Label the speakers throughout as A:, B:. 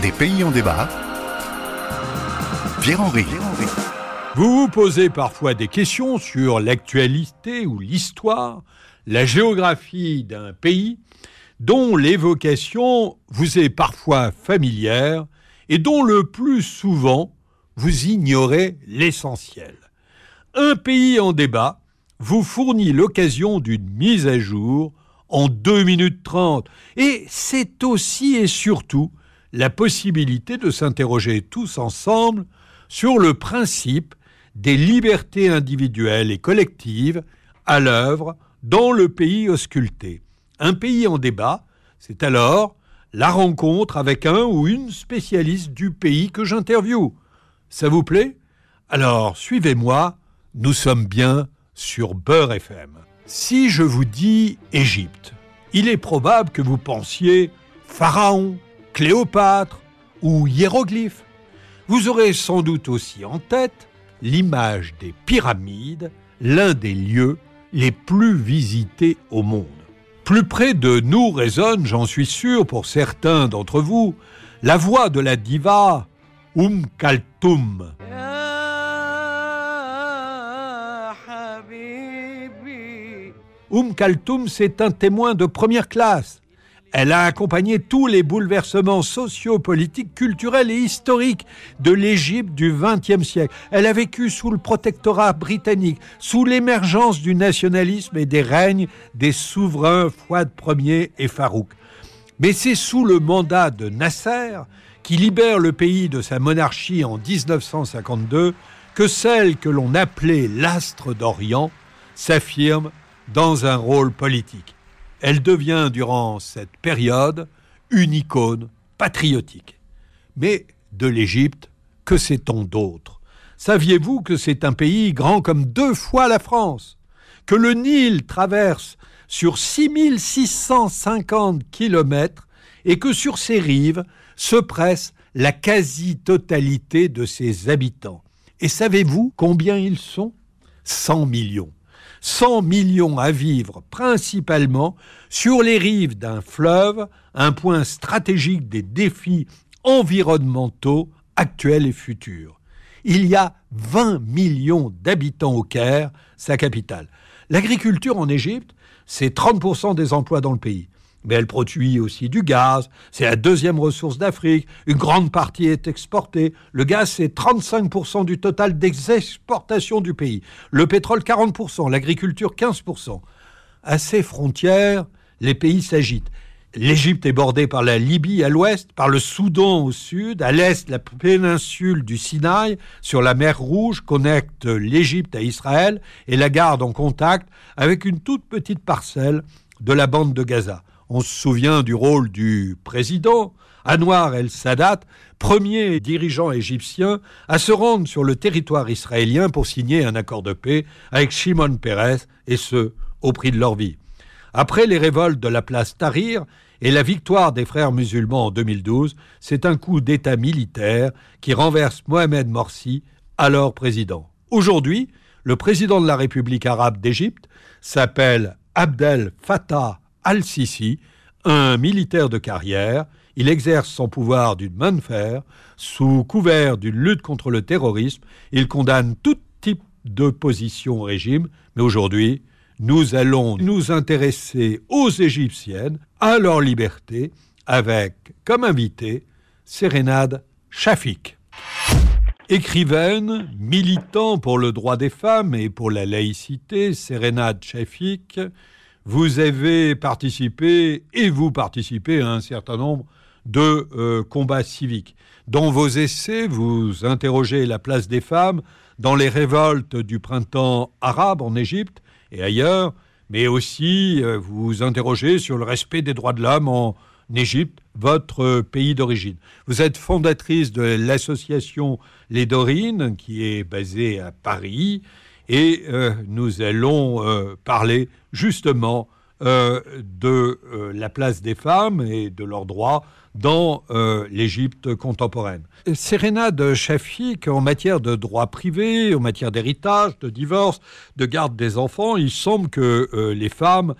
A: Des pays en débat. Pierre-Henri.
B: Vous vous posez parfois des questions sur l'actualité ou l'histoire, la géographie d'un pays dont l'évocation vous est parfois familière et dont le plus souvent vous ignorez l'essentiel. Un pays en débat vous fournit l'occasion d'une mise à jour en 2 minutes 30 et c'est aussi et surtout la possibilité de s'interroger tous ensemble sur le principe des libertés individuelles et collectives à l'œuvre dans le pays ausculté. Un pays en débat, c'est alors la rencontre avec un ou une spécialiste du pays que j'interviewe. Ça vous plaît? Alors suivez-moi, nous sommes bien sur Beurre FM. Si je vous dis Égypte, il est probable que vous pensiez Pharaon, Cléopâtre ou hiéroglyphes. Vous aurez sans doute aussi en tête l'image des pyramides, l'un des lieux les plus visités au monde. Plus près de nous résonne, j'en suis sûr pour certains d'entre vous, la voix de la diva Um Kaltoum. Um Kaltoum, c'est un témoin de première classe. Elle a accompagné tous les bouleversements sociopolitiques, culturels et historiques de l'Égypte du XXe siècle. Elle a vécu sous le protectorat britannique, sous l'émergence du nationalisme et des règnes des souverains Fouad Ier et Farouk. Mais c'est sous le mandat de Nasser, qui libère le pays de sa monarchie en 1952, que celle que l'on appelait l'astre d'Orient s'affirme dans un rôle politique elle devient durant cette période une icône patriotique. Mais de l'Égypte, que sait-on d'autre? Saviez-vous que c'est un pays grand comme deux fois la France? Que le Nil traverse sur 6650 kilomètres et que sur ses rives se presse la quasi-totalité de ses habitants. Et savez-vous combien ils sont? 100 millions. 100 millions à vivre principalement sur les rives d'un fleuve, un point stratégique des défis environnementaux actuels et futurs. Il y a 20 millions d'habitants au Caire, sa capitale. L'agriculture en Égypte, c'est 30% des emplois dans le pays mais elle produit aussi du gaz. C'est la deuxième ressource d'Afrique. Une grande partie est exportée. Le gaz, c'est 35% du total des exportations du pays. Le pétrole, 40%. L'agriculture, 15%. À ces frontières, les pays s'agitent. L'Égypte est bordée par la Libye à l'ouest, par le Soudan au sud, à l'est la péninsule du Sinaï sur la mer Rouge connecte l'Égypte à Israël et la garde en contact avec une toute petite parcelle de la bande de Gaza. On se souvient du rôle du président, Anwar el-Sadat, premier dirigeant égyptien à se rendre sur le territoire israélien pour signer un accord de paix avec Shimon Peres, et ce, au prix de leur vie. Après les révoltes de la place Tahrir et la victoire des frères musulmans en 2012, c'est un coup d'État militaire qui renverse Mohamed Morsi, alors président. Aujourd'hui, le président de la République arabe d'Égypte s'appelle Abdel Fattah al-Sisi, un militaire de carrière. Il exerce son pouvoir d'une main de fer. Sous couvert d'une lutte contre le terrorisme, il condamne tout type d'opposition au régime. Mais aujourd'hui, nous allons nous intéresser aux Égyptiennes, à leur liberté, avec comme invité Sérénade Shafik. Écrivaine, militant pour le droit des femmes et pour la laïcité, Sérénade Shafik vous avez participé et vous participez à un certain nombre de euh, combats civiques. Dans vos essais, vous interrogez la place des femmes dans les révoltes du printemps arabe en Égypte et ailleurs, mais aussi euh, vous interrogez sur le respect des droits de l'homme en Égypte, votre pays d'origine. Vous êtes fondatrice de l'association Les Dorines, qui est basée à Paris, et euh, nous allons parler justement euh, de euh, la place des femmes et de leurs droits dans euh, l'Égypte contemporaine. Serena de Shafik, en matière de droits privés, en matière d'héritage, de divorce, de garde des enfants, il semble que les femmes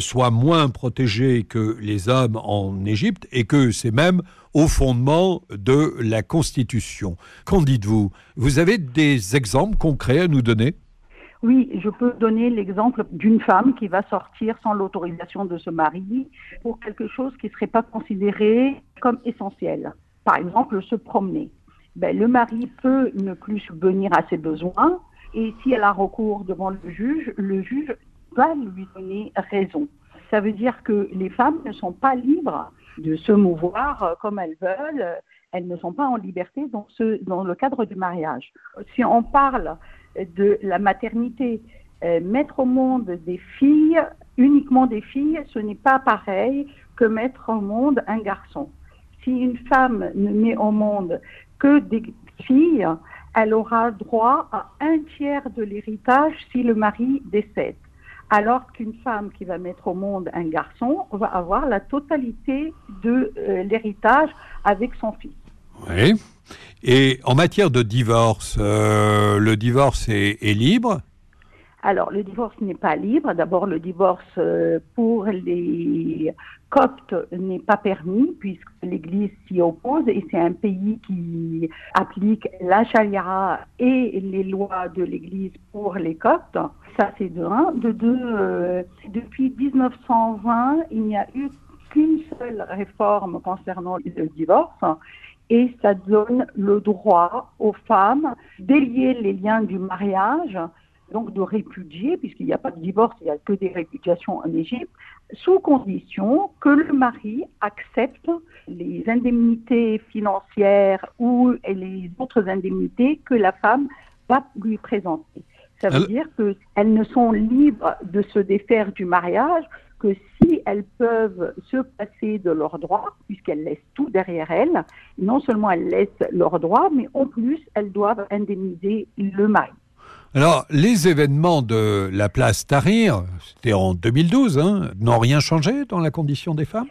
B: soient moins protégées que les hommes en Égypte et que c'est même au fondement de la Constitution. Qu'en dites-vous? Vous avez des exemples concrets à nous donner?
C: Oui, je peux donner l'exemple d'une femme qui va sortir sans l'autorisation de ce mari pour quelque chose qui ne serait pas considéré comme essentiel. Par exemple, se promener. Ben, le mari peut ne plus subvenir à ses besoins et si elle a recours devant le juge, le juge va lui donner raison. Ça veut dire que les femmes ne sont pas libres de se mouvoir comme elles veulent. Elles ne sont pas en liberté dans, le cadre du mariage. Si on parle de la maternité. Euh, mettre au monde des filles, uniquement des filles, ce n'est pas pareil que mettre au monde un garçon. Si une femme ne met au monde que des filles, elle aura droit à un tiers de l'héritage si le mari décède. Alors qu'une femme qui va mettre au monde un garçon va avoir la totalité de euh, l'héritage avec son fils.
B: Oui. Et en matière de divorce, euh, le divorce est, libre
C: alors, le divorce n'est pas libre. D'abord, le divorce euh, pour les coptes n'est pas permis puisque l'Église s'y oppose et c'est un pays qui applique la charia et les lois de l'Église pour les coptes. Ça, c'est de un. De deux, euh, depuis 1920, il n'y a eu qu'une seule réforme concernant le divorce et ça donne le droit aux femmes d'élier les liens du mariage, donc de répudier, puisqu'il n'y a pas de divorce, il n'y a que des répudiations en Égypte, sous condition que le mari accepte les indemnités financières ou les autres indemnités que la femme va lui présenter. Ça veut dire qu'elles ne sont libres de se défaire du mariage que si elles peuvent se passer de leurs droits, puisqu'elles laissent tout derrière elles, non seulement elles laissent leurs droits, mais en plus elles doivent indemniser le mari.
B: Alors, les événements de la place Tahrir, c'était en 2012, hein, n'ont rien changé dans la condition des femmes?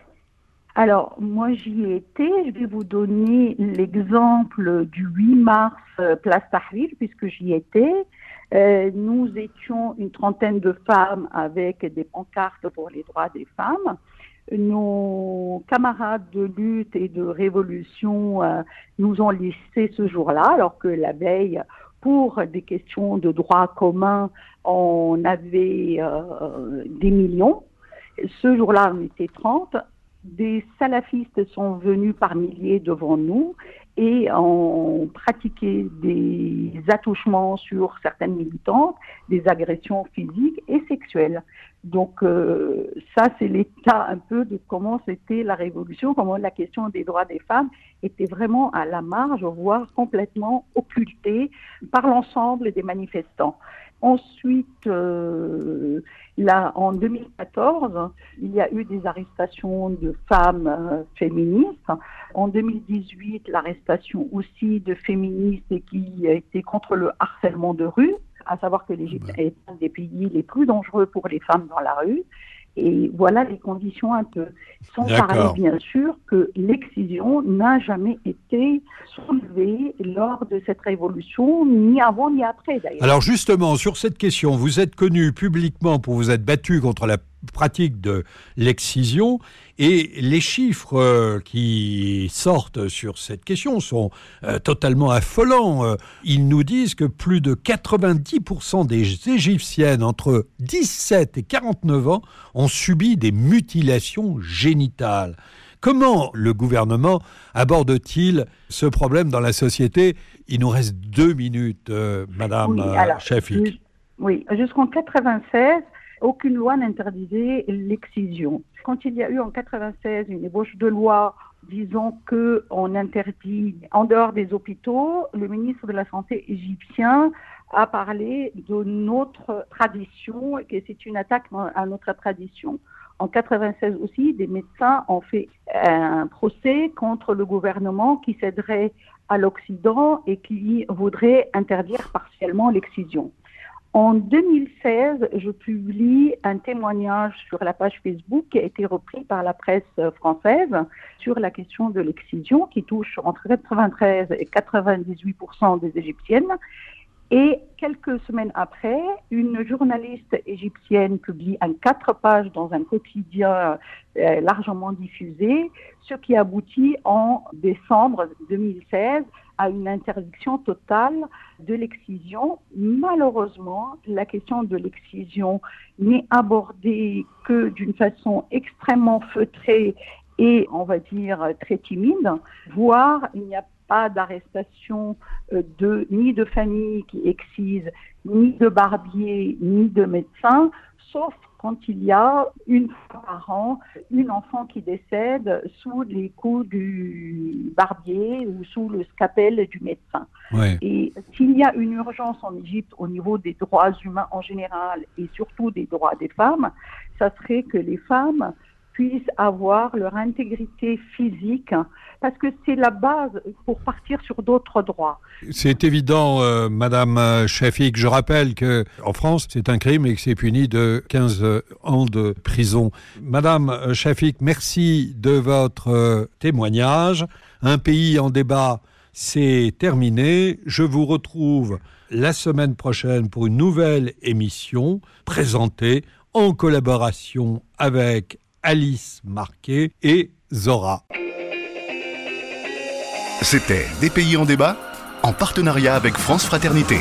C: Alors, moi, j'y ai été. Je vais vous donner l'exemple du 8 mars, euh, place Tahrir, puisque j'y étais. Euh, nous étions une trentaine de femmes avec des pancartes pour les droits des femmes. Nos camarades de lutte et de révolution euh, nous ont laissés ce jour-là, alors que la veille, pour des questions de droits communs, on avait euh, des millions. Ce jour-là, on était 30 des salafistes sont venus par milliers devant nous et ont pratiqué des attouchements sur certaines militantes, des agressions physiques et sexuelles. Donc euh, ça, c'est l'état un peu de comment c'était la révolution, comment la question des droits des femmes était vraiment à la marge, voire complètement occultée par l'ensemble des manifestants. Ensuite, euh, là, en 2014, il y a eu des arrestations de femmes euh, féministes. En 2018, l'arrestation aussi de féministes qui étaient contre le harcèlement de rue, à savoir que l'Égypte est un des pays les plus dangereux pour les femmes dans la rue. Et voilà les conditions un peu. Sans parler, bien sûr, que l'excision n'a jamais été soulevée lors de cette révolution, ni avant ni après d'ailleurs.
B: Alors justement, sur cette question, vous êtes connu publiquement pour vous être battu contre la pratique de l'excision et les chiffres euh, qui sortent sur cette question sont euh, totalement affolants. Euh, ils nous disent que plus de 90% des Égyptiennes entre 17 et 49 ans ont subi des mutilations génitales. Comment le gouvernement aborde-t-il ce problème dans la société? Il nous reste deux minutes, Madame
C: oui, Oui, jusqu'en 96, aucune loi n'interdisait l'excision. Quand il y a eu en 96 une ébauche de loi disant que on interdit en dehors des hôpitaux, le ministre de la Santé égyptien a parlé de notre tradition et que c'est une attaque à notre tradition. En 96 aussi, des médecins ont fait un procès contre le gouvernement qui céderait à l'Occident et qui voudrait interdire partiellement l'excision. En 2016, je publie un témoignage sur la page Facebook qui a été repris par la presse française sur la question de l'excision qui touche entre 93 et 98% des Égyptiennes. Et quelques semaines après, une journaliste égyptienne publie un quatre pages dans un quotidien euh, largement diffusé, ce qui aboutit en décembre 2016 à une interdiction totale de l'excision. Malheureusement, la question de l'excision n'est abordée que d'une façon extrêmement feutrée et, on va dire, très timide, voire il n'y a pas d'arrestation euh, ni de famille qui excise, ni de barbier, ni de médecin, sauf quand il y a une fois par an une enfant qui décède sous les coups du barbier ou sous le scapel du médecin. Et s'il y a une urgence en Égypte au niveau des droits humains en général et surtout des droits des femmes, ça serait que les femmes puissent avoir leur intégrité physique, parce que c'est la base pour partir sur d'autres droits.
B: C'est évident, euh, Madame Shafik. Je rappelle que en France, c'est un crime et que c'est puni de 15 ans de prison. Madame Shafik, merci de votre euh, témoignage. Un pays en débat, c'est terminé. Je vous retrouve la semaine prochaine pour une nouvelle émission présentée en collaboration avec Alice Marquet et Zora.
A: C'était Des pays en débat en partenariat avec France Fraternité.